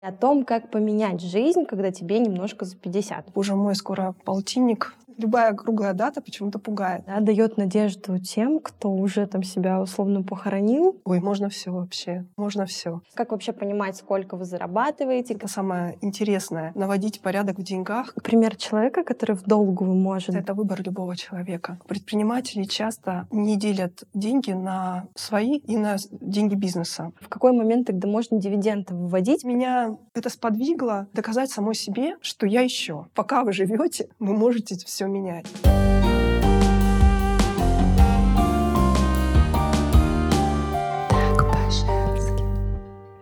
о том, как поменять жизнь, когда тебе немножко за 50. Боже мой, скоро полтинник любая круглая дата почему-то пугает. Да, дает надежду тем, кто уже там себя условно похоронил. Ой, можно все вообще, можно все. Как вообще понимать, сколько вы зарабатываете? Это самое интересное — наводить порядок в деньгах. Пример человека, который в долгую может. Это выбор любого человека. Предприниматели часто не делят деньги на свои и на деньги бизнеса. В какой момент тогда можно дивиденды выводить? Меня это сподвигло доказать самой себе, что я еще. Пока вы живете, вы можете все менять.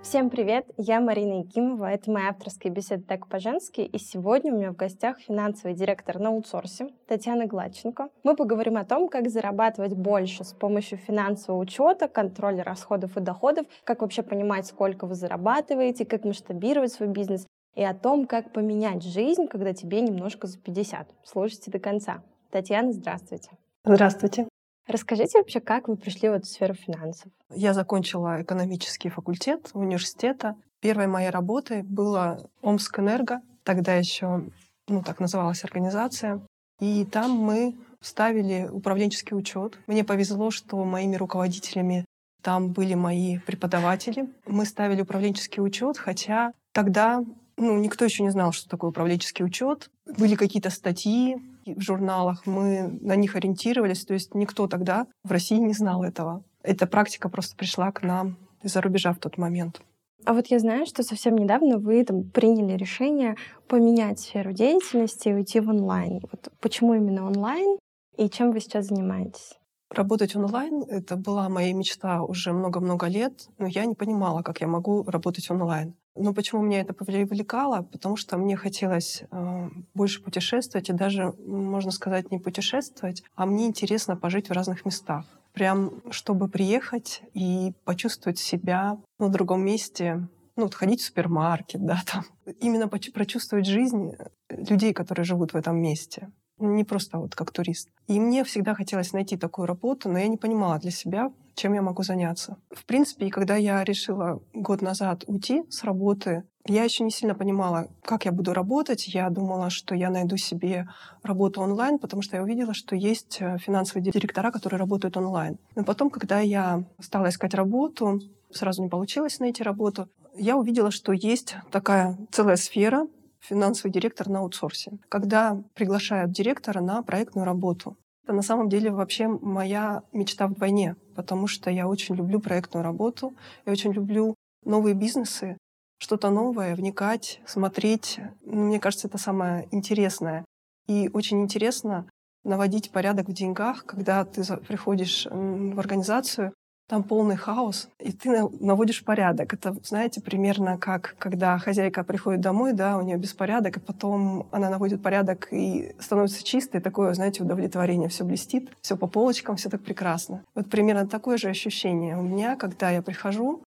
Всем привет, я Марина Якимова, это моя авторская беседа «Так по-женски», и сегодня у меня в гостях финансовый директор на аутсорсе Татьяна Гладченко. Мы поговорим о том, как зарабатывать больше с помощью финансового учета, контроля расходов и доходов, как вообще понимать, сколько вы зарабатываете, как масштабировать свой бизнес, и о том, как поменять жизнь, когда тебе немножко за 50. Слушайте до конца. Татьяна, здравствуйте. Здравствуйте. Расскажите вообще, как вы пришли в эту сферу финансов? Я закончила экономический факультет университета. Первой моей работой была Омскэнерго, тогда еще ну, так называлась организация. И там мы ставили управленческий учет. Мне повезло, что моими руководителями там были мои преподаватели. Мы ставили управленческий учет, хотя тогда ну, никто еще не знал, что такое управленческий учет. Были какие-то статьи в журналах, мы на них ориентировались, то есть никто тогда в России не знал этого. Эта практика просто пришла к нам из-за рубежа в тот момент. А вот я знаю, что совсем недавно вы там приняли решение поменять сферу деятельности и уйти в онлайн. Вот почему именно онлайн и чем вы сейчас занимаетесь? Работать онлайн — это была моя мечта уже много-много лет, но я не понимала, как я могу работать онлайн. Но почему меня это привлекало? Потому что мне хотелось э, больше путешествовать, и даже, можно сказать, не путешествовать, а мне интересно пожить в разных местах. Прям, чтобы приехать и почувствовать себя в другом месте, ну, вот ходить в супермаркет, да, там. Именно прочувствовать жизнь людей, которые живут в этом месте не просто вот как турист. И мне всегда хотелось найти такую работу, но я не понимала для себя, чем я могу заняться. В принципе, и когда я решила год назад уйти с работы, я еще не сильно понимала, как я буду работать. Я думала, что я найду себе работу онлайн, потому что я увидела, что есть э, финансовые директора, которые работают онлайн. Но потом, когда я стала искать работу, сразу не получилось найти работу, я увидела, что есть такая целая сфера, финансовый директор на аутсорсе, когда приглашают директора на проектную работу. Это на самом деле вообще моя мечта вдвойне, потому что я очень люблю проектную работу, я очень люблю новые бизнесы, что-то новое, вникать, смотреть. Ну, мне кажется, это самое интересное. И очень интересно наводить порядок в деньгах, когда ты приходишь в организацию, там полный хаос, и ты наводишь порядок. Это, знаете, примерно как когда хозяйка приходит домой, да, у нее беспорядок, и потом она наводит порядок и становится чистой, такое, знаете, удовлетворение, все блестит, все по полочкам, все так прекрасно. Вот примерно такое же ощущение у меня, когда я прихожу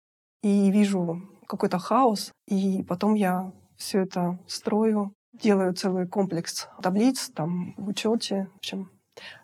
и вижу какой-то хаос, и потом я все это строю, делаю целый комплекс таблиц, там, в учете, в общем,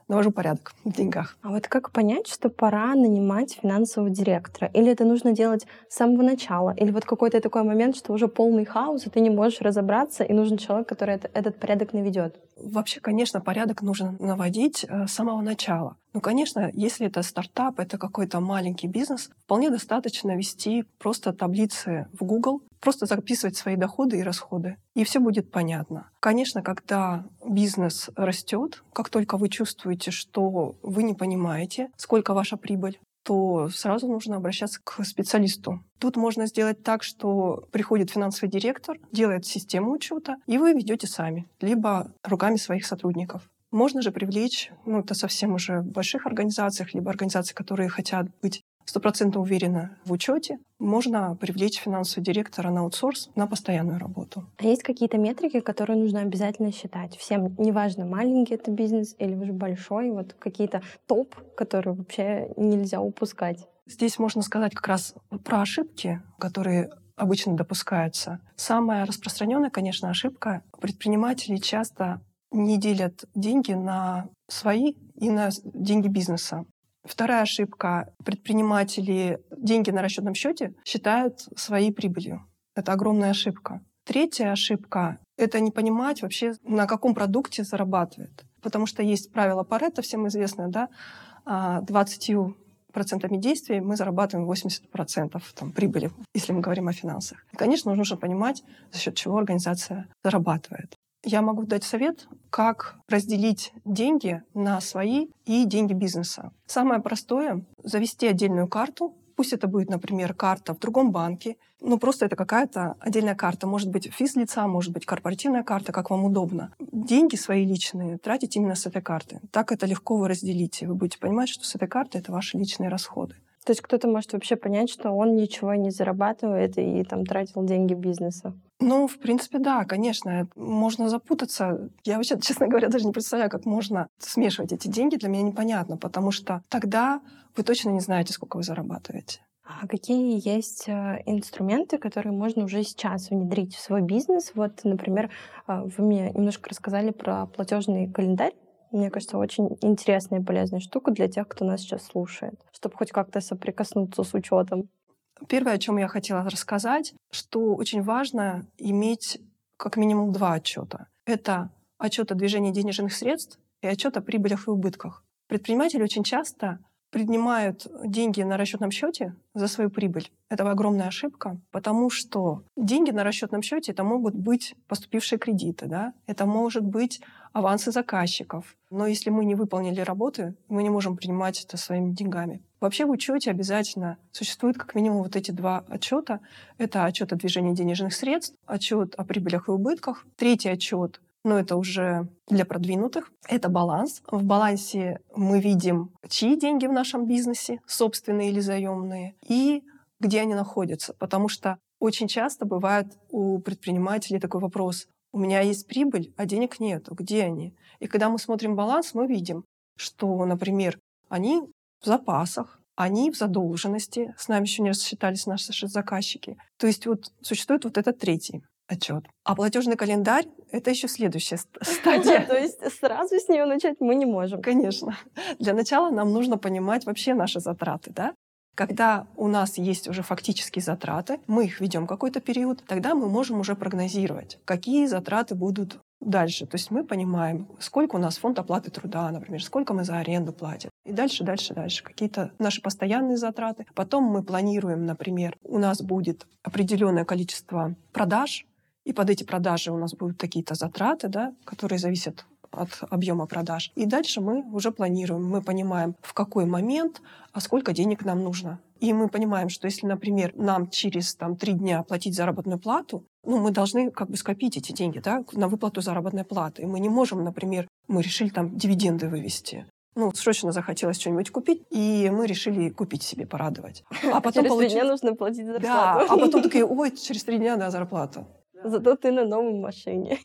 навожу порядок в деньгах. А вот как понять, что пора нанимать финансового директора? Или это нужно делать с самого начала? Или вот какой-то такой момент, что уже полный хаос, и ты не можешь разобраться, и нужен человек, который это, этот порядок наведет? Вообще, конечно, порядок нужно наводить э, с самого начала. Ну, конечно, если это стартап, это какой-то маленький бизнес, вполне достаточно вести просто таблицы в Google, просто записывать свои доходы и расходы, и все будет понятно. Конечно, когда бизнес растет, как только вы чувствуете, что вы не понимаете, сколько ваша прибыль, то сразу нужно обращаться к специалисту. Тут можно сделать так, что приходит финансовый директор, делает систему учета, и вы ведете сами, либо руками своих сотрудников. Можно же привлечь, ну, это совсем уже в больших организациях, либо организации, которые хотят быть стопроцентно уверены в учете, можно привлечь финансового директора на аутсорс на постоянную работу. А есть какие-то метрики, которые нужно обязательно считать? Всем, неважно, маленький это бизнес или уже большой, вот какие-то топ, которые вообще нельзя упускать? Здесь можно сказать как раз про ошибки, которые обычно допускаются. Самая распространенная, конечно, ошибка. Предприниматели часто не делят деньги на свои и на деньги бизнеса. Вторая ошибка. Предприниматели деньги на расчетном счете считают своей прибылью. Это огромная ошибка. Третья ошибка — это не понимать вообще, на каком продукте зарабатывает. Потому что есть правило Паретта, всем известное, да, 20 а, процентами действий мы зарабатываем 80% там, прибыли, если мы говорим о финансах. И, конечно, нужно понимать, за счет чего организация зарабатывает. Я могу дать совет, как разделить деньги на свои и деньги бизнеса. Самое простое — завести отдельную карту, Пусть это будет, например, карта в другом банке. Ну, просто это какая-то отдельная карта. Может быть, физлица, может быть, корпоративная карта, как вам удобно. Деньги свои личные тратить именно с этой карты. Так это легко вы разделите. Вы будете понимать, что с этой карты это ваши личные расходы. То есть кто-то может вообще понять, что он ничего не зарабатывает и там тратил деньги бизнеса. Ну, в принципе, да, конечно. Можно запутаться. Я вообще, честно говоря, даже не представляю, как можно смешивать эти деньги. Для меня непонятно, потому что тогда вы точно не знаете, сколько вы зарабатываете. А какие есть э, инструменты, которые можно уже сейчас внедрить в свой бизнес? Вот, например, э, вы мне немножко рассказали про платежный календарь. Мне кажется, очень интересная и полезная штука для тех, кто нас сейчас слушает, чтобы хоть как-то соприкоснуться с учетом. Первое, о чем я хотела рассказать, что очень важно иметь как минимум два отчета. Это отчет о движении денежных средств и отчет о прибылях и убытках. Предприниматели очень часто принимают деньги на расчетном счете за свою прибыль. Это огромная ошибка, потому что деньги на расчетном счете это могут быть поступившие кредиты, да? это может быть авансы заказчиков. Но если мы не выполнили работы, мы не можем принимать это своими деньгами. Вообще в учете обязательно существует как минимум вот эти два отчета. Это отчет о движении денежных средств, отчет о прибылях и убытках. Третий отчет но это уже для продвинутых. Это баланс. В балансе мы видим, чьи деньги в нашем бизнесе, собственные или заемные, и где они находятся. Потому что очень часто бывает у предпринимателей такой вопрос. У меня есть прибыль, а денег нет. Где они? И когда мы смотрим баланс, мы видим, что, например, они в запасах, они в задолженности, с нами еще не рассчитались наши заказчики. То есть вот существует вот этот третий отчет. А платежный календарь — это еще следующая стадия. То есть сразу с нее начать мы не можем. Конечно. Для начала нам нужно понимать вообще наши затраты, да? Когда у нас есть уже фактические затраты, мы их ведем какой-то период, тогда мы можем уже прогнозировать, какие затраты будут дальше. То есть мы понимаем, сколько у нас фонд оплаты труда, например, сколько мы за аренду платим. И дальше, дальше, дальше. Какие-то наши постоянные затраты. Потом мы планируем, например, у нас будет определенное количество продаж, и под эти продажи у нас будут какие-то затраты, да, которые зависят от объема продаж. И дальше мы уже планируем, мы понимаем, в какой момент, а сколько денег нам нужно. И мы понимаем, что если, например, нам через там, три дня платить заработную плату, ну, мы должны как бы скопить эти деньги да, на выплату заработной платы. И мы не можем, например, мы решили там дивиденды вывести. Ну, срочно захотелось что-нибудь купить, и мы решили купить себе, порадовать. А потом через получить... три дня нужно платить зарплату. Да, а потом такие, ой, через три дня, да, зарплата. Зато ты на новой машине.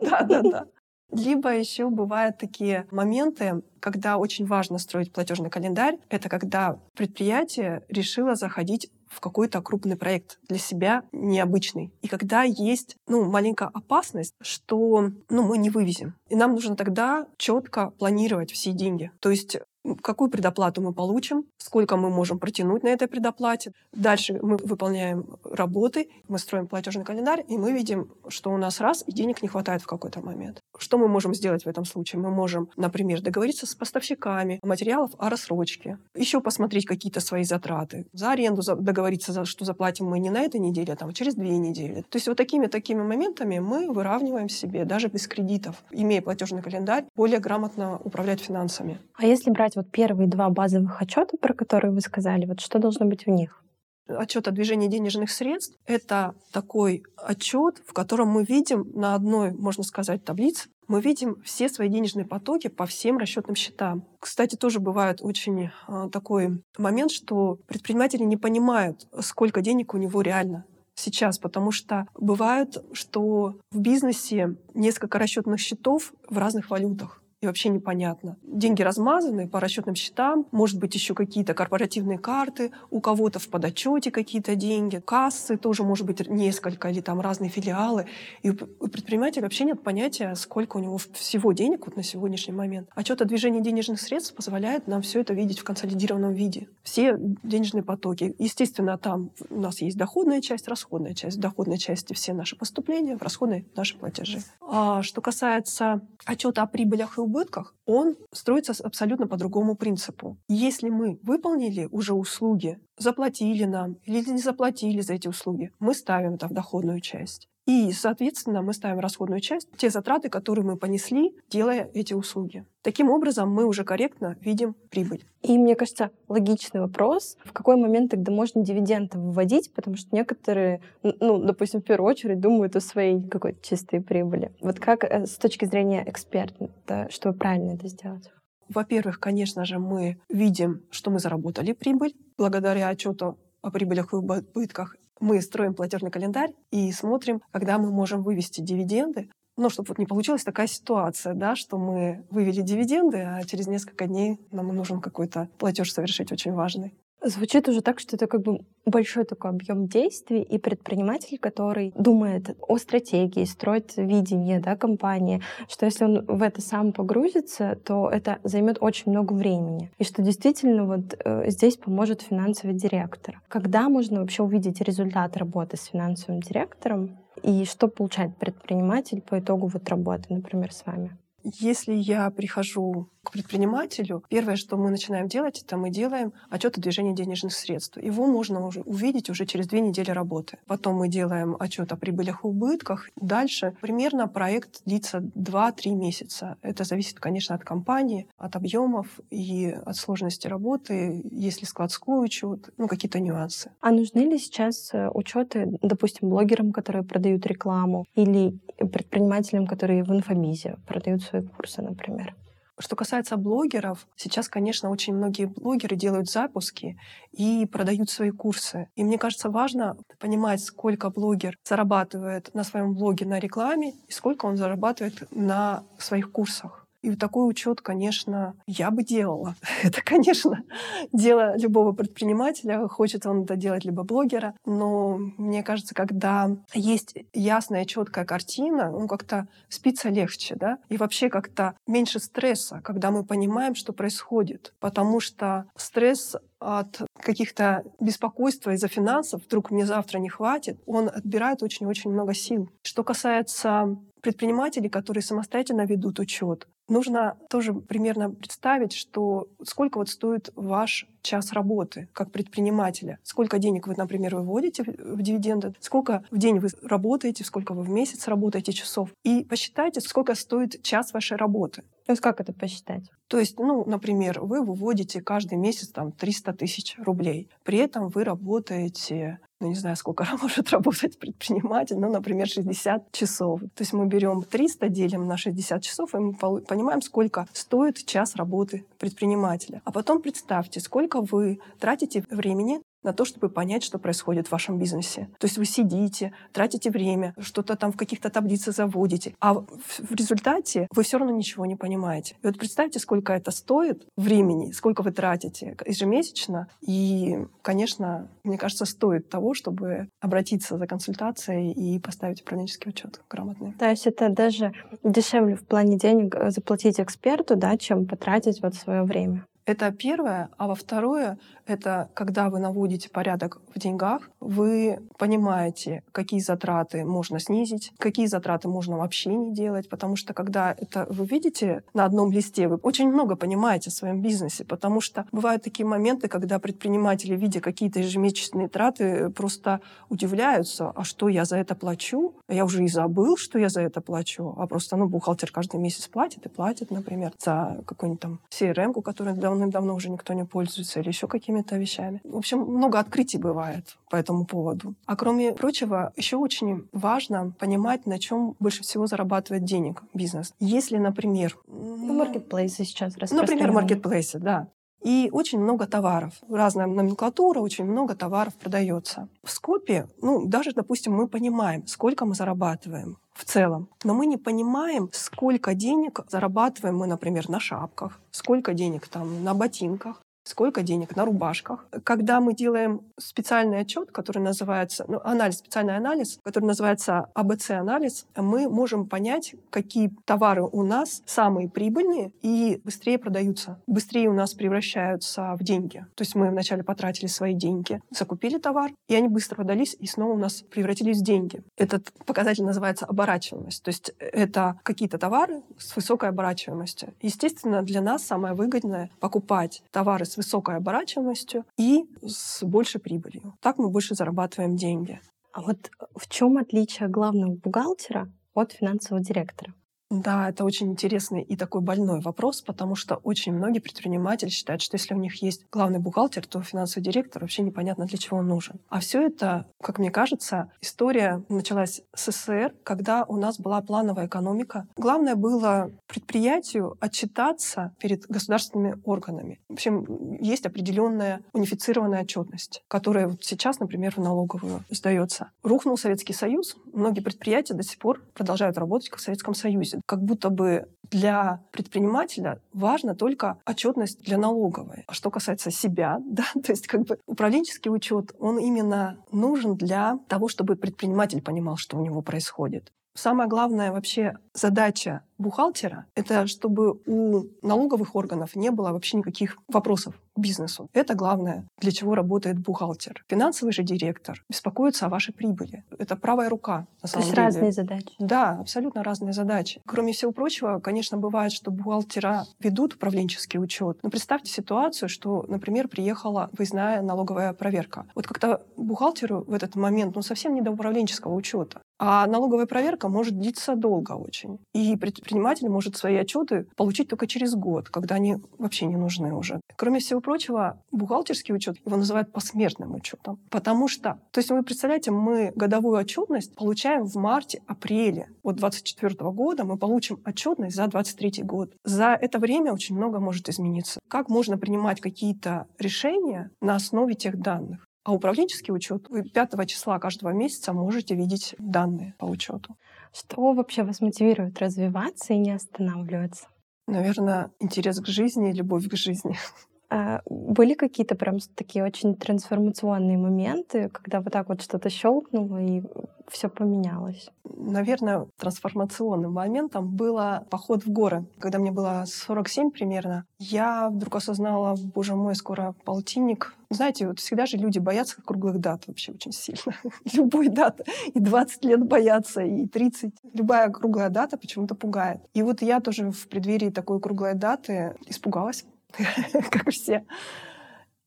Да, да, да. Либо еще бывают такие моменты, когда очень важно строить платежный календарь. Это когда предприятие решило заходить в какой-то крупный проект для себя необычный. И когда есть ну, маленькая опасность, что ну, мы не вывезем. И нам нужно тогда четко планировать все деньги. То есть какую предоплату мы получим, сколько мы можем протянуть на этой предоплате. Дальше мы выполняем работы, мы строим платежный календарь, и мы видим, что у нас раз, и денег не хватает в какой-то момент. Что мы можем сделать в этом случае? Мы можем, например, договориться с поставщиками материалов о рассрочке, еще посмотреть какие-то свои затраты, за аренду договориться, что заплатим мы не на этой неделе, а там через две недели. То есть вот такими-такими моментами мы выравниваем себе, даже без кредитов, имея платежный календарь, более грамотно управлять финансами. А если брать вот первые два базовых отчета, про которые вы сказали, вот что должно быть в них? Отчет о движении денежных средств — это такой отчет, в котором мы видим на одной, можно сказать, таблице, мы видим все свои денежные потоки по всем расчетным счетам. Кстати, тоже бывает очень э, такой момент, что предприниматели не понимают, сколько денег у него реально сейчас, потому что бывает, что в бизнесе несколько расчетных счетов в разных валютах. И вообще непонятно. Деньги размазаны по расчетным счетам, может быть, еще какие-то корпоративные карты, у кого-то в подотчете какие-то деньги, кассы тоже, может быть, несколько, или там разные филиалы. И у предпринимателя вообще нет понятия, сколько у него всего денег вот на сегодняшний момент. Отчет о движении денежных средств позволяет нам все это видеть в консолидированном виде. Все денежные потоки. Естественно, там у нас есть доходная часть, расходная часть. В доходной части все наши поступления, в расходной — наши платежи. А что касается отчета о прибылях и убытках, он строится абсолютно по другому принципу. Если мы выполнили уже услуги, заплатили нам или не заплатили за эти услуги, мы ставим это в доходную часть. И, соответственно, мы ставим расходную часть, те затраты, которые мы понесли, делая эти услуги. Таким образом, мы уже корректно видим прибыль. И, мне кажется, логичный вопрос, в какой момент тогда можно дивиденды выводить, потому что некоторые, ну, допустим, в первую очередь думают о своей какой-то чистой прибыли. Вот как э, с точки зрения эксперта, чтобы правильно это сделать? Во-первых, конечно же, мы видим, что мы заработали прибыль благодаря отчету о прибылях и убытках мы строим платежный календарь и смотрим, когда мы можем вывести дивиденды. Ну, чтобы вот не получилась такая ситуация, да, что мы вывели дивиденды, а через несколько дней нам нужен какой-то платеж совершить очень важный. Звучит уже так, что это как бы большой такой объем действий, и предприниматель, который думает о стратегии, строит видение да, компании, что если он в это сам погрузится, то это займет очень много времени. И что действительно вот э, здесь поможет финансовый директор. Когда можно вообще увидеть результат работы с финансовым директором? И что получает предприниматель по итогу вот работы, например, с вами? Если я прихожу предпринимателю, первое, что мы начинаем делать, это мы делаем отчет о движении денежных средств. Его можно уже увидеть уже через две недели работы. Потом мы делаем отчет о прибылях и убытках. Дальше примерно проект длится 2-3 месяца. Это зависит, конечно, от компании, от объемов и от сложности работы, если складской учет, ну, какие-то нюансы. А нужны ли сейчас э, учеты, допустим, блогерам, которые продают рекламу, или предпринимателям, которые в инфомизе продают свои курсы, например? Что касается блогеров, сейчас, конечно, очень многие блогеры делают запуски и продают свои курсы. И мне кажется, важно понимать, сколько блогер зарабатывает на своем блоге на рекламе и сколько он зарабатывает на своих курсах. И такой учет, конечно, я бы делала. Это, конечно, дело любого предпринимателя. Хочет он это делать, либо блогера. Но мне кажется, когда есть ясная, четкая картина, ну, как-то спится легче, да? И вообще как-то меньше стресса, когда мы понимаем, что происходит. Потому что стресс от каких-то беспокойства из-за финансов, вдруг мне завтра не хватит, он отбирает очень-очень много сил. Что касается предпринимателей, которые самостоятельно ведут учет, нужно тоже примерно представить, что сколько вот стоит ваш час работы как предпринимателя, сколько денег вы, например, выводите в дивиденды, сколько в день вы работаете, сколько вы в месяц работаете часов, и посчитайте, сколько стоит час вашей работы. То есть как это посчитать? То есть, ну, например, вы выводите каждый месяц там 300 тысяч рублей. При этом вы работаете ну, не знаю, сколько может работать предприниматель, ну, например, 60 часов. То есть мы берем 300, делим на 60 часов, и мы понимаем, сколько стоит час работы предпринимателя. А потом представьте, сколько вы тратите времени на то, чтобы понять, что происходит в вашем бизнесе. То есть вы сидите, тратите время, что-то там в каких-то таблицах заводите, а в результате вы все равно ничего не понимаете. И вот представьте, сколько это стоит времени, сколько вы тратите ежемесячно. И, конечно, мне кажется, стоит того, чтобы обратиться за консультацией и поставить управленческий учет грамотный. То есть это даже дешевле в плане денег э, заплатить эксперту, да, чем потратить вот свое время. Это первое. А во второе, это когда вы наводите порядок в деньгах, вы понимаете, какие затраты можно снизить, какие затраты можно вообще не делать, потому что когда это вы видите на одном листе, вы очень много понимаете о своем бизнесе, потому что бывают такие моменты, когда предприниматели, видя какие-то ежемесячные траты, просто удивляются, а что я за это плачу? Я уже и забыл, что я за это плачу, а просто, ну, бухгалтер каждый месяц платит и платит, например, за какую-нибудь там CRM, которую давным-давно уже никто не пользуется, или еще какими-то вещами. В общем, много открытий бывает по этому поводу. А кроме прочего, еще очень важно понимать, на чем больше всего зарабатывает денег бизнес. Если, например... Ну, маркетплейсы сейчас Например, маркетплейсы, да. И очень много товаров. Разная номенклатура, очень много товаров продается. В скопе, ну, даже, допустим, мы понимаем, сколько мы зарабатываем в целом. Но мы не понимаем, сколько денег зарабатываем мы, например, на шапках, сколько денег там на ботинках, сколько денег на рубашках. Когда мы делаем специальный отчет, который называется, ну, анализ, специальный анализ, который называется АБЦ-анализ, мы можем понять, какие товары у нас самые прибыльные и быстрее продаются, быстрее у нас превращаются в деньги. То есть мы вначале потратили свои деньги, закупили товар, и они быстро продались, и снова у нас превратились в деньги. Этот показатель называется оборачиваемость. То есть это какие-то товары с высокой оборачиваемостью. Естественно, для нас самое выгодное покупать товары с высокой оборачиваемостью и с большей прибылью. Так мы больше зарабатываем деньги. А вот в чем отличие главного бухгалтера от финансового директора? Да, это очень интересный и такой больной вопрос, потому что очень многие предприниматели считают, что если у них есть главный бухгалтер, то финансовый директор вообще непонятно для чего он нужен. А все это, как мне кажется, история началась с СССР, когда у нас была плановая экономика. Главное было предприятию отчитаться перед государственными органами. В общем, есть определенная унифицированная отчетность, которая вот сейчас, например, в налоговую сдается. Рухнул Советский Союз, многие предприятия до сих пор продолжают работать как в Советском Союзе как будто бы для предпринимателя важно только отчетность для налоговой. А что касается себя, да, то есть как бы управленческий учет, он именно нужен для того, чтобы предприниматель понимал, что у него происходит. Самая главная вообще задача бухгалтера — это чтобы у налоговых органов не было вообще никаких вопросов к бизнесу. Это главное, для чего работает бухгалтер. Финансовый же директор беспокоится о вашей прибыли. Это правая рука, на самом То есть деле. разные задачи. Да, абсолютно разные задачи. Кроме всего прочего, конечно, бывает, что бухгалтера ведут управленческий учет. Но представьте ситуацию, что, например, приехала выездная налоговая проверка. Вот как-то бухгалтеру в этот момент ну, совсем не до управленческого учета. А налоговая проверка может длиться долго очень. И предприниматель может свои отчеты получить только через год, когда они вообще не нужны уже. Кроме всего прочего, бухгалтерский учет его называют посмертным учетом. Потому что, то есть вы представляете, мы годовую отчетность получаем в марте-апреле. Вот 2024 года мы получим отчетность за 2023 год. За это время очень много может измениться. Как можно принимать какие-то решения на основе тех данных? А управленческий учет вы 5 числа каждого месяца можете видеть данные по учету. Что вообще вас мотивирует развиваться и не останавливаться? Наверное, интерес к жизни, любовь к жизни. А были какие-то прям такие очень трансформационные моменты, когда вот так вот что-то щелкнуло и все поменялось? Наверное, трансформационным моментом было поход в горы. Когда мне было 47 примерно, я вдруг осознала, боже мой, скоро полтинник. Знаете, вот всегда же люди боятся круглых дат вообще очень сильно. Любой даты. И 20 лет боятся, и 30. Любая круглая дата почему-то пугает. И вот я тоже в преддверии такой круглой даты испугалась как все.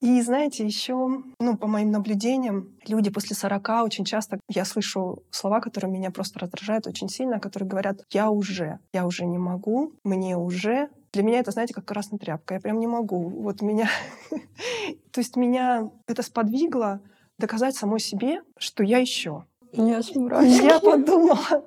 И знаете, еще, ну, по моим наблюдениям, люди после 40 очень часто, я слышу слова, которые меня просто раздражают очень сильно, которые говорят, я уже, я уже не могу, мне уже. Для меня это, знаете, как красная тряпка. Я прям не могу. Вот меня... То есть меня это сподвигло доказать самой себе, что я еще. Я подумала,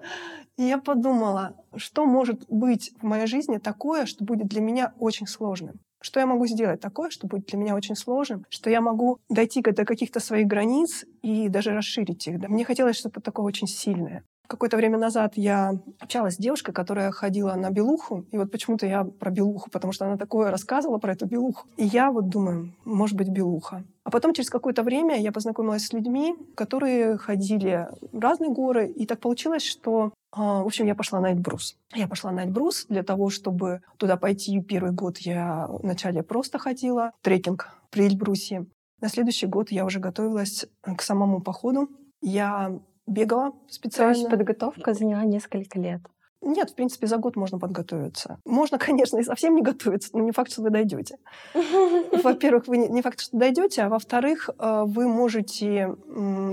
я подумала, что может быть в моей жизни такое, что будет для меня очень сложным. Что я могу сделать такое, что будет для меня очень сложным, что я могу дойти до каких-то своих границ и даже расширить их. Да, мне хотелось что-то такое очень сильное. Какое-то время назад я общалась с девушкой, которая ходила на белуху. И вот почему-то я про белуху, потому что она такое рассказывала про эту белуху. И я вот думаю, может быть, белуха. А потом через какое-то время я познакомилась с людьми, которые ходили в разные горы. И так получилось, что а, в общем, я пошла на Эльбрус. Я пошла на Эльбрус для того, чтобы туда пойти. Первый год я вначале просто ходила, трекинг при Эльбрусе. На следующий год я уже готовилась к самому походу. Я бегала специально. То есть подготовка заняла несколько лет. Нет, в принципе, за год можно подготовиться. Можно, конечно, и совсем не готовиться, но не факт, что вы дойдете. Во-первых, вы не факт, что дойдете, а во-вторых, э, вы можете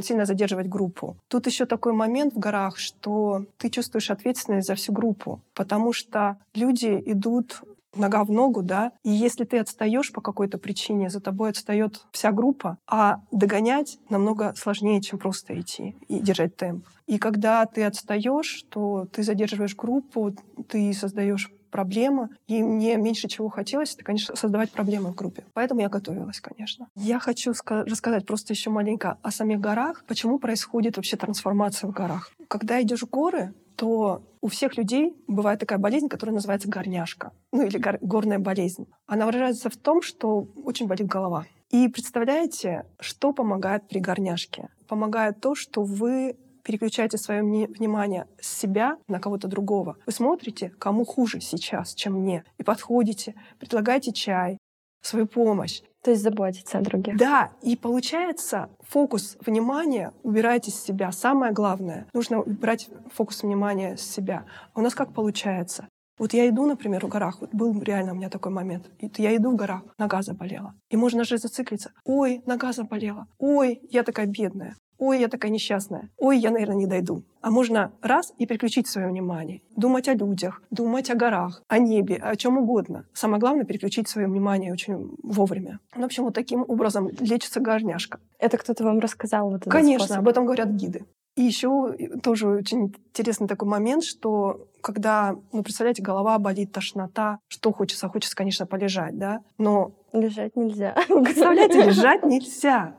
сильно задерживать группу. Тут еще такой момент в горах, что ты чувствуешь ответственность за всю группу, потому что люди идут нога в ногу, да, и если ты отстаешь по какой-то причине, за тобой отстает вся группа, а догонять намного сложнее, чем просто идти и держать темп. И когда ты отстаешь, то ты задерживаешь группу, ты создаешь проблема, и мне меньше чего хотелось, это, конечно, создавать проблемы в группе. Поэтому я готовилась, конечно. Я хочу рассказать просто еще маленько о самих горах, почему происходит вообще трансформация в горах. Когда идешь в горы, то у всех людей бывает такая болезнь, которая называется горняшка, ну или гор- горная болезнь. Она выражается в том, что очень болит голова. И представляете, что помогает при горняшке? Помогает то, что вы переключаете свое внимание с себя на кого-то другого. Вы смотрите, кому хуже сейчас, чем мне, и подходите, предлагаете чай, свою помощь. То есть заботиться о других. Да, и получается фокус внимания убирайте с себя. Самое главное, нужно убрать фокус внимания с себя. А у нас как получается? Вот я иду, например, в горах, вот был реально у меня такой момент. Я иду в горах, нога заболела. И можно же зациклиться. Ой, нога заболела. Ой, я такая бедная. Ой, я такая несчастная. Ой, я, наверное, не дойду. А можно раз и переключить свое внимание. Думать о людях, думать о горах, о небе, о чем угодно. Самое главное — переключить свое внимание очень вовремя. Ну, в общем, вот таким образом лечится горняшка. Это кто-то вам рассказал вот этот Конечно, способ? об этом говорят гиды. И еще тоже очень интересный такой момент, что когда, ну, представляете, голова болит, тошнота, что хочется? Хочется, конечно, полежать, да? Но... Лежать нельзя. Представляете, лежать нельзя.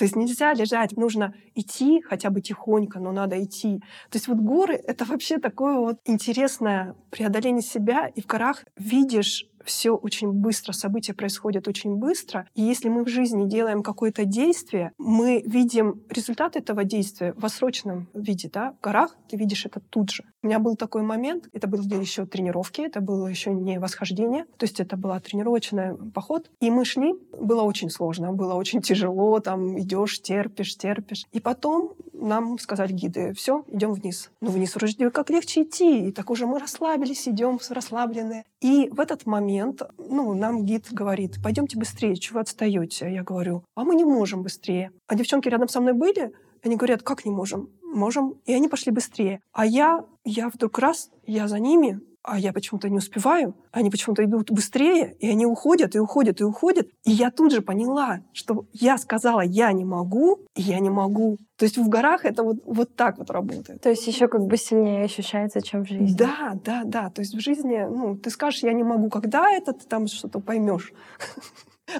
То есть нельзя лежать, нужно идти хотя бы тихонько, но надо идти. То есть вот горы — это вообще такое вот интересное преодоление себя, и в горах видишь все очень быстро, события происходят очень быстро. И если мы в жизни делаем какое-то действие, мы видим результат этого действия в отсроченном виде. Да? В горах ты видишь это тут же. У меня был такой момент, это были еще тренировки, это было еще не восхождение, то есть это была тренировочный поход. И мы шли, было очень сложно, было очень тяжело, там идешь, терпишь, терпишь. И потом нам сказали гиды, все, идем вниз. Ну, вниз вроде как легче идти. И так уже мы расслабились, идем расслабленные. И в этот момент, ну, нам гид говорит, пойдемте быстрее, чего отстаете? Я говорю, а мы не можем быстрее. А девчонки рядом со мной были, они говорят, как не можем? Можем. И они пошли быстрее. А я, я вдруг раз, я за ними, а я почему-то не успеваю, они почему-то идут быстрее, и они уходят, и уходят, и уходят. И я тут же поняла, что я сказала, я не могу, и я не могу. То есть в горах это вот, вот так вот работает. То есть еще как бы сильнее ощущается, чем в жизни. Да, да, да. То есть в жизни, ну, ты скажешь, я не могу, когда это, ты там что-то поймешь.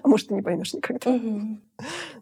А может, ты не поймешь никогда.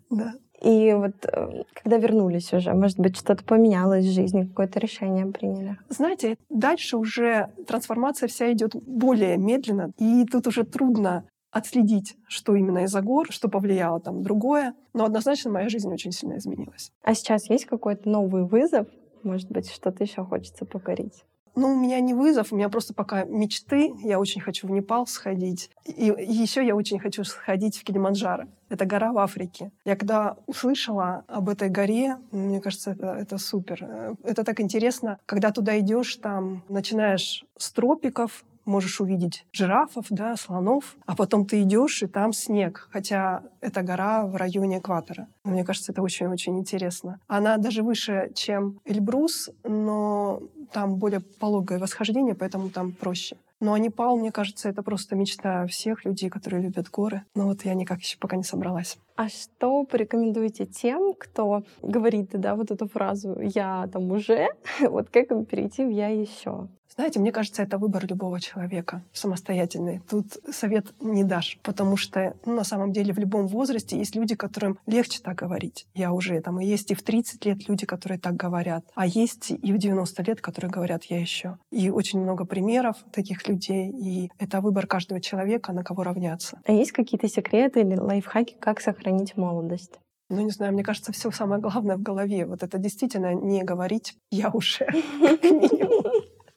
Да. И вот э, когда вернулись уже, может быть, что-то поменялось в жизни, какое-то решение приняли? Знаете, дальше уже трансформация вся идет более медленно, и тут уже трудно отследить, что именно из-за гор, что повлияло там другое. Но однозначно моя жизнь очень сильно изменилась. А сейчас есть какой-то новый вызов? Может быть, что-то еще хочется покорить? Ну, у меня не вызов, у меня просто пока мечты. Я очень хочу в Непал сходить. И, и еще я очень хочу сходить в Килиманджаро. Это гора в Африке. Я когда услышала об этой горе, мне кажется, это, это супер. Это так интересно, когда туда идешь, там начинаешь с тропиков, можешь увидеть жирафов, да, слонов, а потом ты идешь, и там снег, хотя это гора в районе экватора. Мне кажется, это очень-очень интересно. Она даже выше, чем Эльбрус, но там более пологое восхождение, поэтому там проще. Но Непал, мне кажется, это просто мечта всех людей, которые любят горы. Но вот я никак еще пока не собралась. А что порекомендуете тем, кто говорит, да, вот эту фразу «я там уже», вот как им перейти в «я еще»? Знаете, мне кажется, это выбор любого человека самостоятельный. Тут совет не дашь, потому что ну, на самом деле в любом возрасте есть люди, которым легче так говорить. Я уже там, и есть и в 30 лет люди, которые так говорят, а есть и в 90 лет, которые говорят «я еще». И очень много примеров таких людей, и это выбор каждого человека, на кого равняться. А есть какие-то секреты или лайфхаки, как сохранить молодость? Ну, не знаю, мне кажется, все самое главное в голове. Вот это действительно не говорить «я уже»,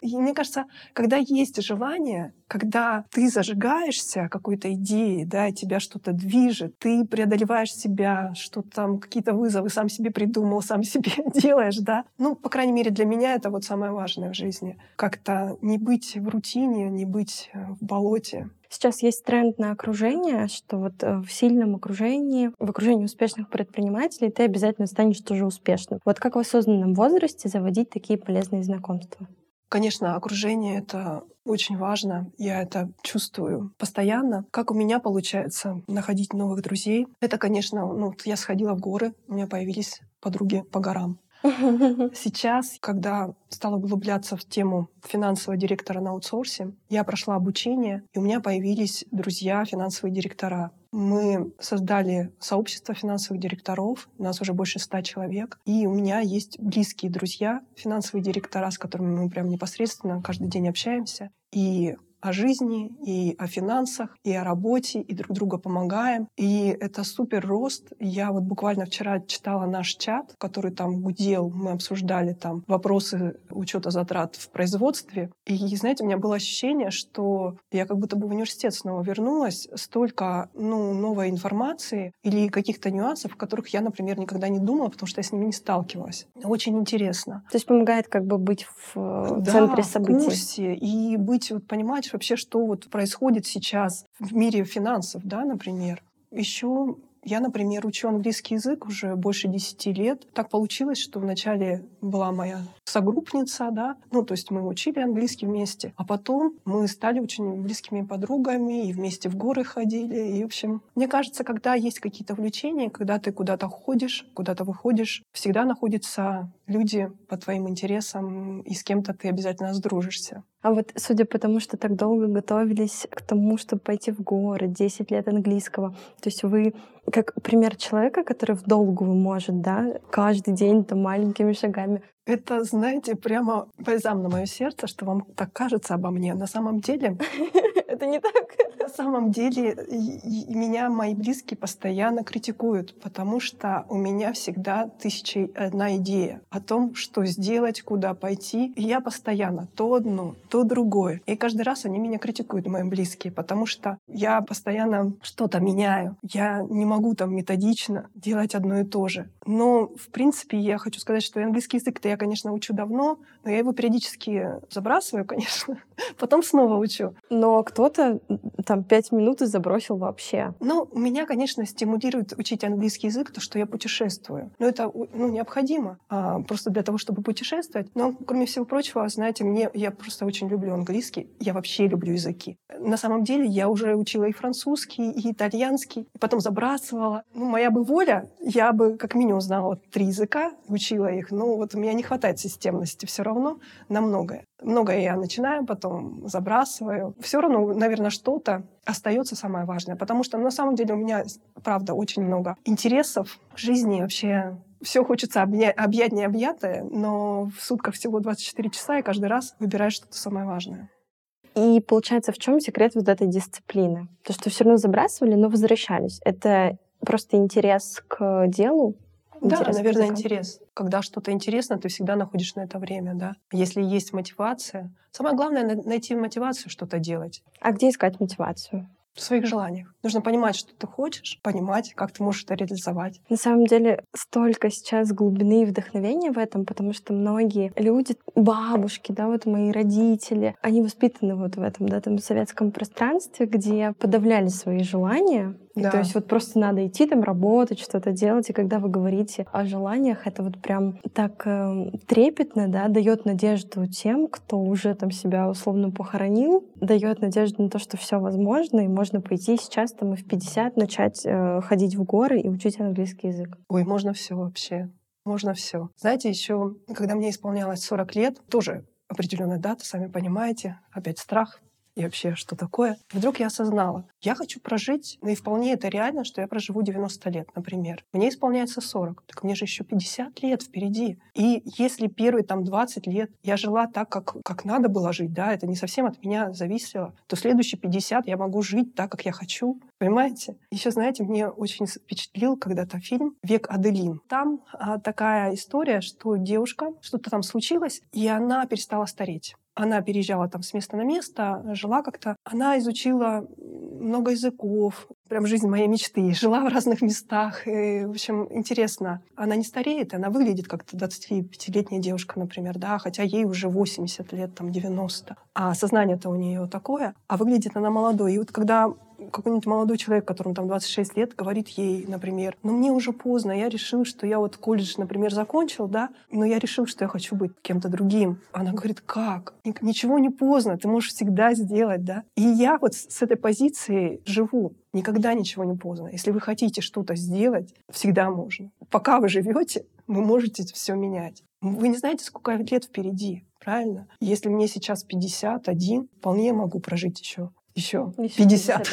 И мне кажется, когда есть желание, когда ты зажигаешься какой-то идеей, да, тебя что-то движет, ты преодолеваешь себя, что там какие-то вызовы сам себе придумал, сам себе делаешь, да. Ну, по крайней мере, для меня это вот самое важное в жизни. Как-то не быть в рутине, не быть э, в болоте. Сейчас есть тренд на окружение, что вот э, в сильном окружении, в окружении успешных предпринимателей ты обязательно станешь тоже успешным. Вот как в осознанном возрасте заводить такие полезные знакомства? Конечно, окружение — это очень важно. Я это чувствую постоянно. Как у меня получается находить новых друзей? Это, конечно, ну, я сходила в горы, у меня появились подруги по горам. Сейчас, когда стала углубляться в тему финансового директора на аутсорсе, я прошла обучение, и у меня появились друзья финансовые директора. Мы создали сообщество финансовых директоров, у нас уже больше ста человек, и у меня есть близкие друзья, финансовые директора, с которыми мы прям непосредственно каждый день общаемся. И о жизни, и о финансах, и о работе, и друг друга помогаем. И это супер рост. Я вот буквально вчера читала наш чат, который там гудел, мы обсуждали там вопросы учета затрат в производстве. И, знаете, у меня было ощущение, что я как будто бы в университет снова вернулась. Столько ну, новой информации или каких-то нюансов, о которых я, например, никогда не думала, потому что я с ними не сталкивалась. Очень интересно. То есть помогает как бы быть в да, центре событий. в курсе и быть, вот, понимать, вообще, что вот происходит сейчас в мире финансов, да, например. Еще я, например, учу английский язык уже больше десяти лет. Так получилось, что вначале была моя согруппница, да, ну, то есть мы учили английский вместе, а потом мы стали очень близкими подругами и вместе в горы ходили. И, в общем, мне кажется, когда есть какие-то увлечения, когда ты куда-то ходишь, куда-то выходишь, всегда находятся люди по твоим интересам, и с кем-то ты обязательно сдружишься. А вот судя по тому, что так долго готовились к тому, чтобы пойти в горы, 10 лет английского, то есть вы как пример человека, который в долгую может, да, каждый день там маленькими шагами. Это, знаете, прямо бальзам на мое сердце, что вам так кажется обо мне. На самом деле... Это не так. На самом деле меня мои близкие постоянно критикуют, потому что у меня всегда тысяча одна идея о том, что сделать, куда пойти. И я постоянно то одно, то другое. И каждый раз они меня критикуют, мои близкие, потому что я постоянно что-то меняю. Я не могу там методично делать одно и то же. Но, в принципе, я хочу сказать, что английский язык-то я, конечно, учу давно, но я его периодически забрасываю, конечно. Потом снова учу. Но кто-то там пять минут и забросил вообще. Ну, меня, конечно, стимулирует учить английский язык то, что я путешествую. Но это ну, необходимо а, просто для того, чтобы путешествовать. Но, кроме всего прочего, знаете, мне я просто очень люблю английский. Я вообще люблю языки. На самом деле я уже учила и французский, и итальянский, потом забрасывала. Ну, моя бы воля, я бы как минимум знала три языка, учила их. Но вот у меня не хватает системности все равно на многое. Многое я начинаю, потом забрасываю. Все равно, наверное, что-то остается самое важное, потому что на самом деле у меня, правда, очень много интересов в жизни вообще все хочется обня- объять необъятое, но в сутках всего 24 часа, и каждый раз выбираешь что-то самое важное. И получается, в чем секрет вот этой дисциплины? То, что все равно забрасывали, но возвращались. Это просто интерес к делу, да, наверное, интерес. Когда что-то интересно, ты всегда находишь на это время, да. Если есть мотивация, самое главное — найти мотивацию что-то делать. А где искать мотивацию? в своих желаниях. Нужно понимать, что ты хочешь, понимать, как ты можешь это реализовать. На самом деле столько сейчас глубины и вдохновения в этом, потому что многие люди, бабушки, да, вот мои родители, они воспитаны вот в этом, да, этом советском пространстве, где подавляли свои желания, да. То есть вот просто надо идти там работать, что-то делать. И когда вы говорите о желаниях, это вот прям так э, трепетно, да, дает надежду тем, кто уже там себя условно похоронил, дает надежду на то, что все возможно, и можно пойти сейчас там и в 50 начать э, ходить в горы и учить английский язык. Ой, можно все вообще. Можно все. Знаете, еще, когда мне исполнялось 40 лет, тоже определенная дата, сами понимаете, опять страх, и вообще, что такое. Вдруг я осознала, я хочу прожить, ну и вполне это реально, что я проживу 90 лет, например. Мне исполняется 40, так мне же еще 50 лет впереди. И если первые там 20 лет я жила так, как, как надо было жить, да, это не совсем от меня зависело, то следующие 50 я могу жить так, как я хочу. Понимаете? Еще, знаете, мне очень впечатлил когда-то фильм «Век Аделин». Там а, такая история, что девушка, что-то там случилось, и она перестала стареть. Она переезжала там с места на место, жила как-то. Она изучила много языков, прям жизнь моей мечты. Жила в разных местах. И, в общем, интересно. Она не стареет, она выглядит как 25-летняя девушка, например, да, хотя ей уже 80 лет, там, 90. А сознание-то у нее такое, а выглядит она молодой. И вот когда какой-нибудь молодой человек, которому там 26 лет, говорит ей, например, ну мне уже поздно, я решил, что я вот колледж, например, закончил, да, но я решил, что я хочу быть кем-то другим. Она говорит, как? Ничего не поздно, ты можешь всегда сделать, да. И я вот с этой позиции живу. Никогда ничего не поздно. Если вы хотите что-то сделать, всегда можно. Пока вы живете, вы можете все менять. Вы не знаете, сколько лет впереди, правильно? Если мне сейчас 51, вполне могу прожить еще еще 50.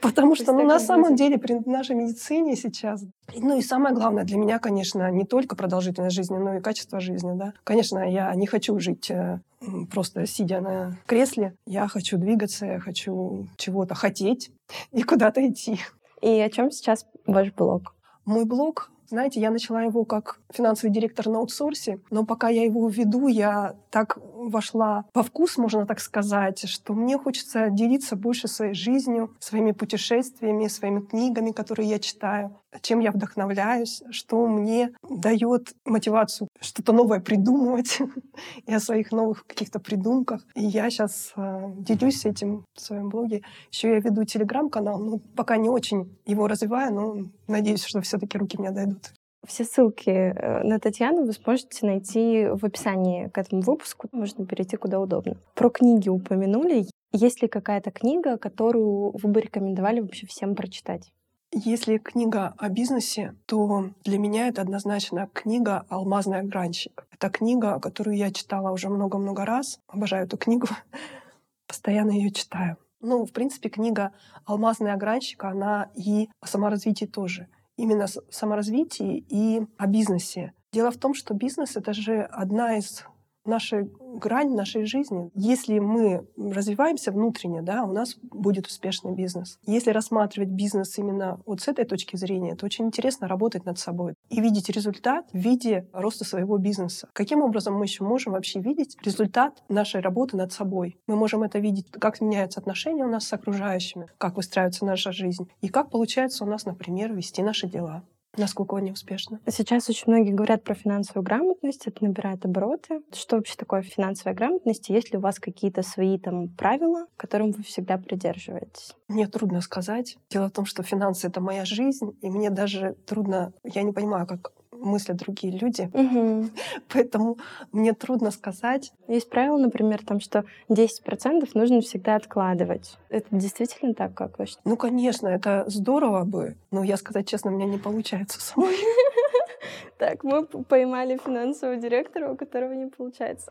Потому что, ну, на самом деле, при нашей медицине сейчас... Ну и самое главное для меня, конечно, не только продолжительность жизни, но и качество жизни, да. Конечно, я не хочу жить э, просто сидя на кресле. Я хочу двигаться, я хочу чего-то хотеть и куда-то идти. И о чем сейчас ваш блог? Мой блог знаете, я начала его как финансовый директор на аутсорсе, но пока я его веду, я так вошла во вкус, можно так сказать, что мне хочется делиться больше своей жизнью, своими путешествиями, своими книгами, которые я читаю, чем я вдохновляюсь, что мне дает мотивацию что-то новое придумывать и о своих новых каких-то придумках. И я сейчас э, делюсь этим в своем блоге. Еще я веду телеграм-канал, ну, пока не очень его развиваю, но надеюсь, что все-таки руки меня дойдут. Все ссылки э, на Татьяну вы сможете найти в описании к этому выпуску. Можно перейти куда удобно. Про книги упомянули. Есть ли какая-то книга, которую вы бы рекомендовали вообще всем прочитать? Если книга о бизнесе, то для меня это однозначно книга «Алмазный огранщик». Это книга, которую я читала уже много-много раз. Обожаю эту книгу. Постоянно ее читаю. Ну, в принципе, книга «Алмазный огранщик», она и о саморазвитии тоже — именно саморазвитии и о бизнесе. Дело в том, что бизнес — это же одна из нашей грань нашей жизни. Если мы развиваемся внутренне, да, у нас будет успешный бизнес. Если рассматривать бизнес именно вот с этой точки зрения, то очень интересно работать над собой и видеть результат в виде роста своего бизнеса. Каким образом мы еще можем вообще видеть результат нашей работы над собой? Мы можем это видеть, как меняются отношения у нас с окружающими, как выстраивается наша жизнь и как получается у нас, например, вести наши дела. Насколько они успешны? Сейчас очень многие говорят про финансовую грамотность, это набирает обороты. Что вообще такое финансовая грамотность? Есть ли у вас какие-то свои там правила, которым вы всегда придерживаетесь? Мне трудно сказать. Дело в том, что финансы — это моя жизнь, и мне даже трудно... Я не понимаю, как мыслят другие люди. Угу. Поэтому мне трудно сказать. Есть правило, например, там, что 10% нужно всегда откладывать. Это действительно так, как вы считаете? Ну, конечно, это здорово бы. Но я сказать честно, у меня не получается самой. Так, мы поймали финансового директора, у которого не получается.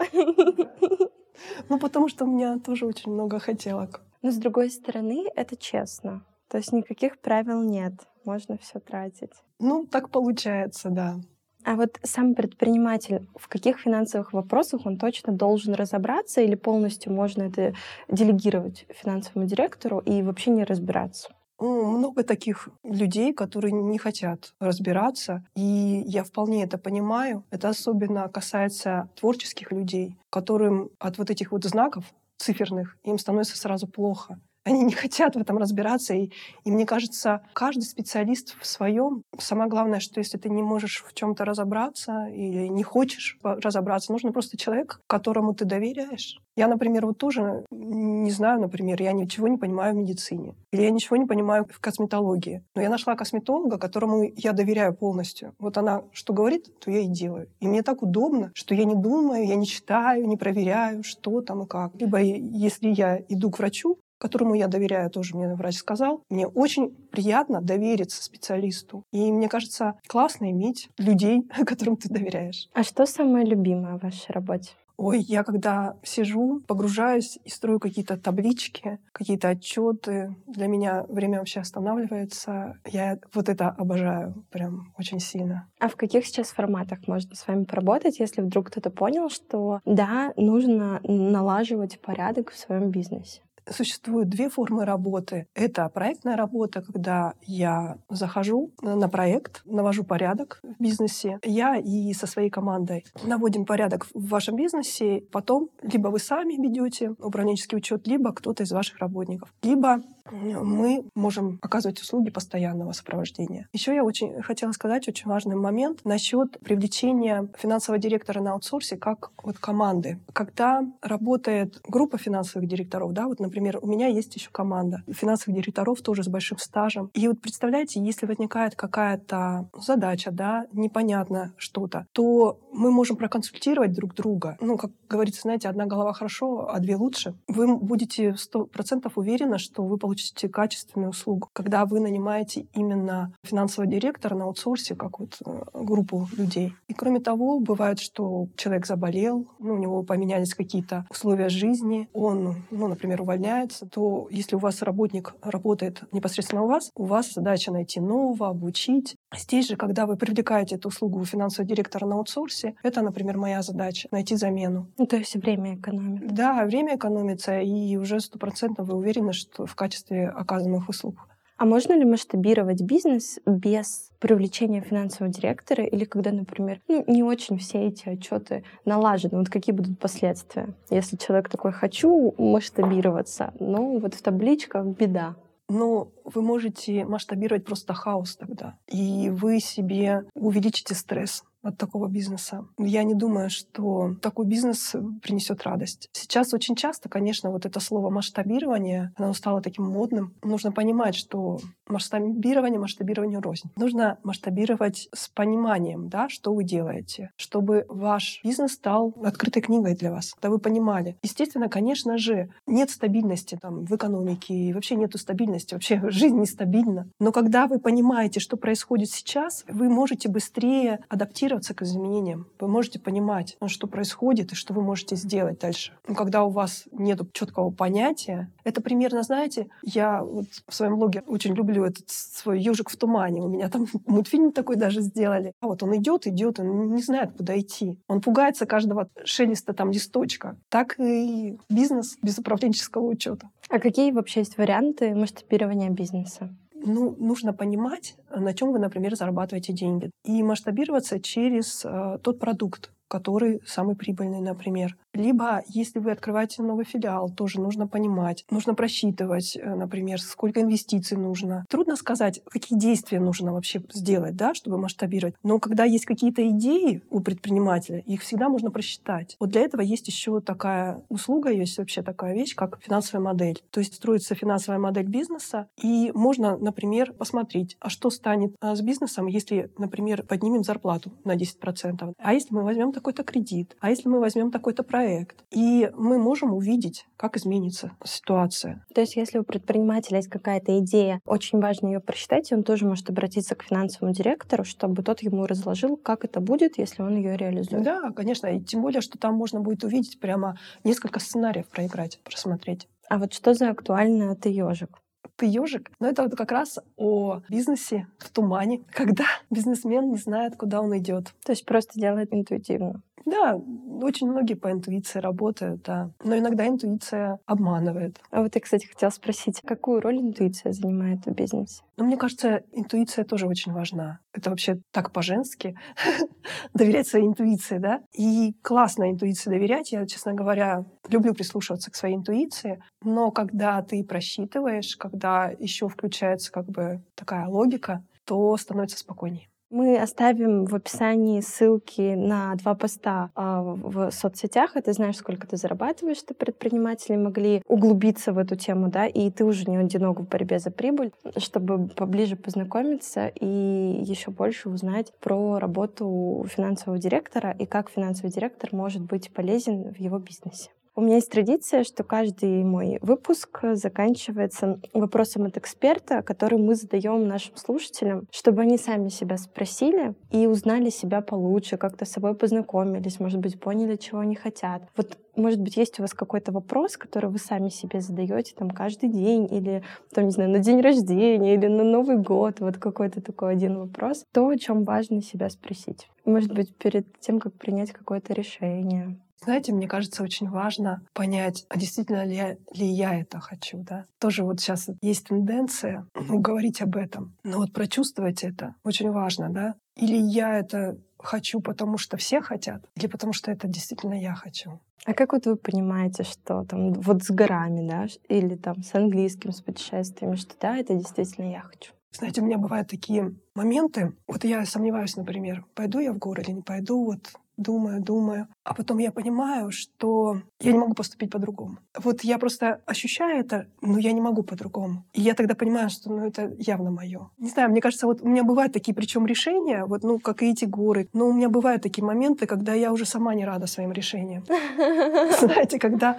Ну, потому что у меня тоже очень много хотелок. Но, с другой стороны, это честно. То есть никаких правил нет. Можно все тратить. Ну, так получается, да. А вот сам предприниматель, в каких финансовых вопросах он точно должен разобраться или полностью можно это делегировать финансовому директору и вообще не разбираться? Много таких людей, которые не хотят разбираться, и я вполне это понимаю. Это особенно касается творческих людей, которым от вот этих вот знаков циферных им становится сразу плохо. Они не хотят в этом разбираться. И, и мне кажется, каждый специалист в своем. Самое главное, что если ты не можешь в чем-то разобраться или не хочешь разобраться, нужно просто человек, которому ты доверяешь. Я, например, вот тоже не знаю, например, я ничего не понимаю в медицине. Или я ничего не понимаю в косметологии. Но я нашла косметолога, которому я доверяю полностью. Вот она что говорит, то я и делаю. И мне так удобно, что я не думаю, я не читаю, не проверяю, что там и как. Либо если я иду к врачу, которому я доверяю, тоже мне врач сказал, мне очень приятно довериться специалисту. И мне кажется, классно иметь людей, которым ты доверяешь. А что самое любимое в вашей работе? Ой, я когда сижу, погружаюсь и строю какие-то таблички, какие-то отчеты, для меня время вообще останавливается. Я вот это обожаю прям очень сильно. А в каких сейчас форматах можно с вами поработать, если вдруг кто-то понял, что да, нужно налаживать порядок в своем бизнесе? Существуют две формы работы. Это проектная работа, когда я захожу на проект, навожу порядок в бизнесе. Я и со своей командой наводим порядок в вашем бизнесе. Потом либо вы сами ведете управленческий учет, либо кто-то из ваших работников. Либо мы можем оказывать услуги постоянного сопровождения. Еще я очень хотела сказать очень важный момент насчет привлечения финансового директора на аутсорсе как вот команды. Когда работает группа финансовых директоров, да, вот, например, например, у меня есть еще команда финансовых директоров тоже с большим стажем. И вот представляете, если возникает какая-то задача, да, непонятно что-то, то мы можем проконсультировать друг друга. Ну, как говорится, знаете, одна голова хорошо, а две лучше. Вы будете сто процентов уверены, что вы получите качественную услугу. Когда вы нанимаете именно финансового директора на аутсорсе, как вот э, группу людей. И кроме того, бывает, что человек заболел, ну, у него поменялись какие-то условия жизни, он, ну, например, увольняется, то если у вас работник работает непосредственно у вас, у вас задача найти нового, обучить. Здесь же, когда вы привлекаете эту услугу финансового директора на аутсорсе, это, например, моя задача — найти замену. Ну, то есть время экономит. Да, время экономится, и уже стопроцентно вы уверены, что в качестве оказанных услуг. А можно ли масштабировать бизнес без привлечения финансового директора или когда, например, ну, не очень все эти отчеты налажены? Вот какие будут последствия? Если человек такой, хочу масштабироваться, но вот в табличках беда. Но вы можете масштабировать просто хаос тогда. И вы себе увеличите стресс от такого бизнеса. Я не думаю, что такой бизнес принесет радость. Сейчас очень часто, конечно, вот это слово масштабирование, оно стало таким модным. Нужно понимать, что масштабирование, масштабирование рознь. Нужно масштабировать с пониманием, да, что вы делаете, чтобы ваш бизнес стал открытой книгой для вас, да вы понимали. Естественно, конечно же, нет стабильности там в экономике, и вообще нету стабильности, вообще жизнь нестабильна. Но когда вы понимаете, что происходит сейчас, вы можете быстрее адаптироваться адаптироваться к изменениям. Вы можете понимать, ну, что происходит и что вы можете сделать дальше. Но когда у вас нет четкого понятия, это примерно, знаете, я вот в своем блоге очень люблю этот свой ежик в тумане. У меня там мультфильм такой даже сделали. А вот он идет, идет, он не знает, куда идти. Он пугается каждого шелеста там листочка. Так и бизнес без управленческого учета. А какие вообще есть варианты масштабирования бизнеса? Ну, нужно понимать, на чем вы, например, зарабатываете деньги. И масштабироваться через э, тот продукт, который самый прибыльный, например. Либо, если вы открываете новый филиал, тоже нужно понимать, нужно просчитывать, э, например, сколько инвестиций нужно. Трудно сказать, какие действия нужно вообще сделать, да, чтобы масштабировать. Но когда есть какие-то идеи у предпринимателя, их всегда можно просчитать. Вот для этого есть еще такая услуга, есть вообще такая вещь, как финансовая модель. То есть строится финансовая модель бизнеса, и можно, например, посмотреть, а что станет а, с бизнесом, если, например, поднимем зарплату на 10%. А если мы возьмем такой-то кредит, а если мы возьмем такой-то проект, и мы можем увидеть, как изменится ситуация. То есть, если у предпринимателя есть какая-то идея, очень важно ее просчитать, и он тоже может обратиться к финансовому директору, чтобы тот ему разложил, как это будет, если он ее реализует. Да, конечно, и тем более, что там можно будет увидеть прямо несколько сценариев проиграть, просмотреть. А вот что за актуальный ты ежик? Ты ежик. Но это вот как раз о бизнесе в тумане, когда бизнесмен не знает, куда он идет. То есть просто делает интуитивно. Да, очень многие по интуиции работают, да. Но иногда интуиция обманывает. А вот я, кстати, хотела спросить, какую роль интуиция занимает в бизнесе? Ну, мне кажется, интуиция тоже очень важна. Это вообще так по-женски. доверять своей интуиции, да? И классно интуиции доверять. Я, честно говоря, люблю прислушиваться к своей интуиции. Но когда ты просчитываешь, когда еще включается как бы такая логика, то становится спокойнее. Мы оставим в описании ссылки на два поста а, в соцсетях, ты знаешь, сколько ты зарабатываешь, что предприниматели могли углубиться в эту тему, да, и ты уже не одинок в борьбе за прибыль, чтобы поближе познакомиться и еще больше узнать про работу финансового директора и как финансовый директор может быть полезен в его бизнесе. У меня есть традиция, что каждый мой выпуск заканчивается вопросом от эксперта, который мы задаем нашим слушателям, чтобы они сами себя спросили и узнали себя получше, как-то с собой познакомились, может быть, поняли, чего они хотят. Вот может быть, есть у вас какой-то вопрос, который вы сами себе задаете там каждый день, или, там, не знаю, на день рождения, или на Новый год, вот какой-то такой один вопрос. То, о чем важно себя спросить. Может быть, перед тем, как принять какое-то решение. Знаете, мне кажется, очень важно понять, а действительно ли я, ли я это хочу, да. Тоже вот сейчас есть тенденция ну, говорить об этом, но вот прочувствовать это очень важно, да. Или я это хочу, потому что все хотят, или потому что это действительно я хочу. А как вот вы понимаете, что там вот с горами, да, или там с английским, с путешествиями, что да, это действительно я хочу? Знаете, у меня бывают такие моменты, вот я сомневаюсь, например, пойду я в горы или не пойду, вот думаю, думаю. А потом я понимаю, что я не могу поступить по-другому. Вот я просто ощущаю это, но я не могу по-другому. И я тогда понимаю, что ну, это явно мое. Не знаю, мне кажется, вот у меня бывают такие, причем решения, вот, ну, как и эти горы, но у меня бывают такие моменты, когда я уже сама не рада своим решениям. Знаете, когда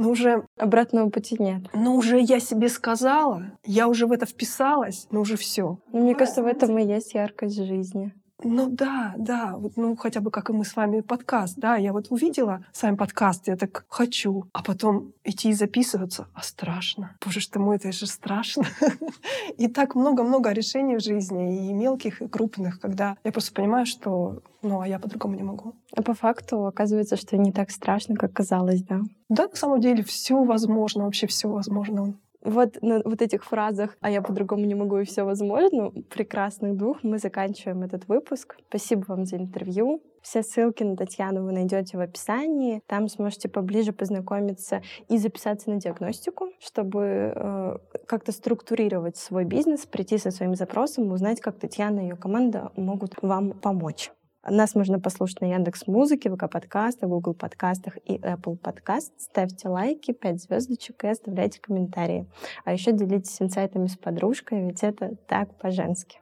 ну уже... Обратного пути нет. Ну уже я себе сказала, я уже в это вписалась, но уже все. Ну, мне кажется, в этом и есть яркость жизни. Ну да, да, вот, ну хотя бы как и мы с вами подкаст, да, я вот увидела с вами подкаст, я так хочу, а потом идти и записываться, а страшно. Боже что мой, это же страшно. И так много-много решений в жизни, и мелких, и крупных, когда я просто понимаю, что ну, а я по-другому не могу. А по факту оказывается, что не так страшно, как казалось, да? Да, на самом деле все возможно, вообще все возможно вот на вот этих фразах «а я по-другому не могу и все возможно» прекрасных двух мы заканчиваем этот выпуск. Спасибо вам за интервью. Все ссылки на Татьяну вы найдете в описании. Там сможете поближе познакомиться и записаться на диагностику, чтобы э, как-то структурировать свой бизнес, прийти со своим запросом, узнать, как Татьяна и ее команда могут вам помочь. Нас можно послушать на Яндекс Музыке, ВК подкастах, Google подкастах и Apple подкаст. Ставьте лайки, 5 звездочек и оставляйте комментарии. А еще делитесь инсайтами с подружкой, ведь это так по-женски.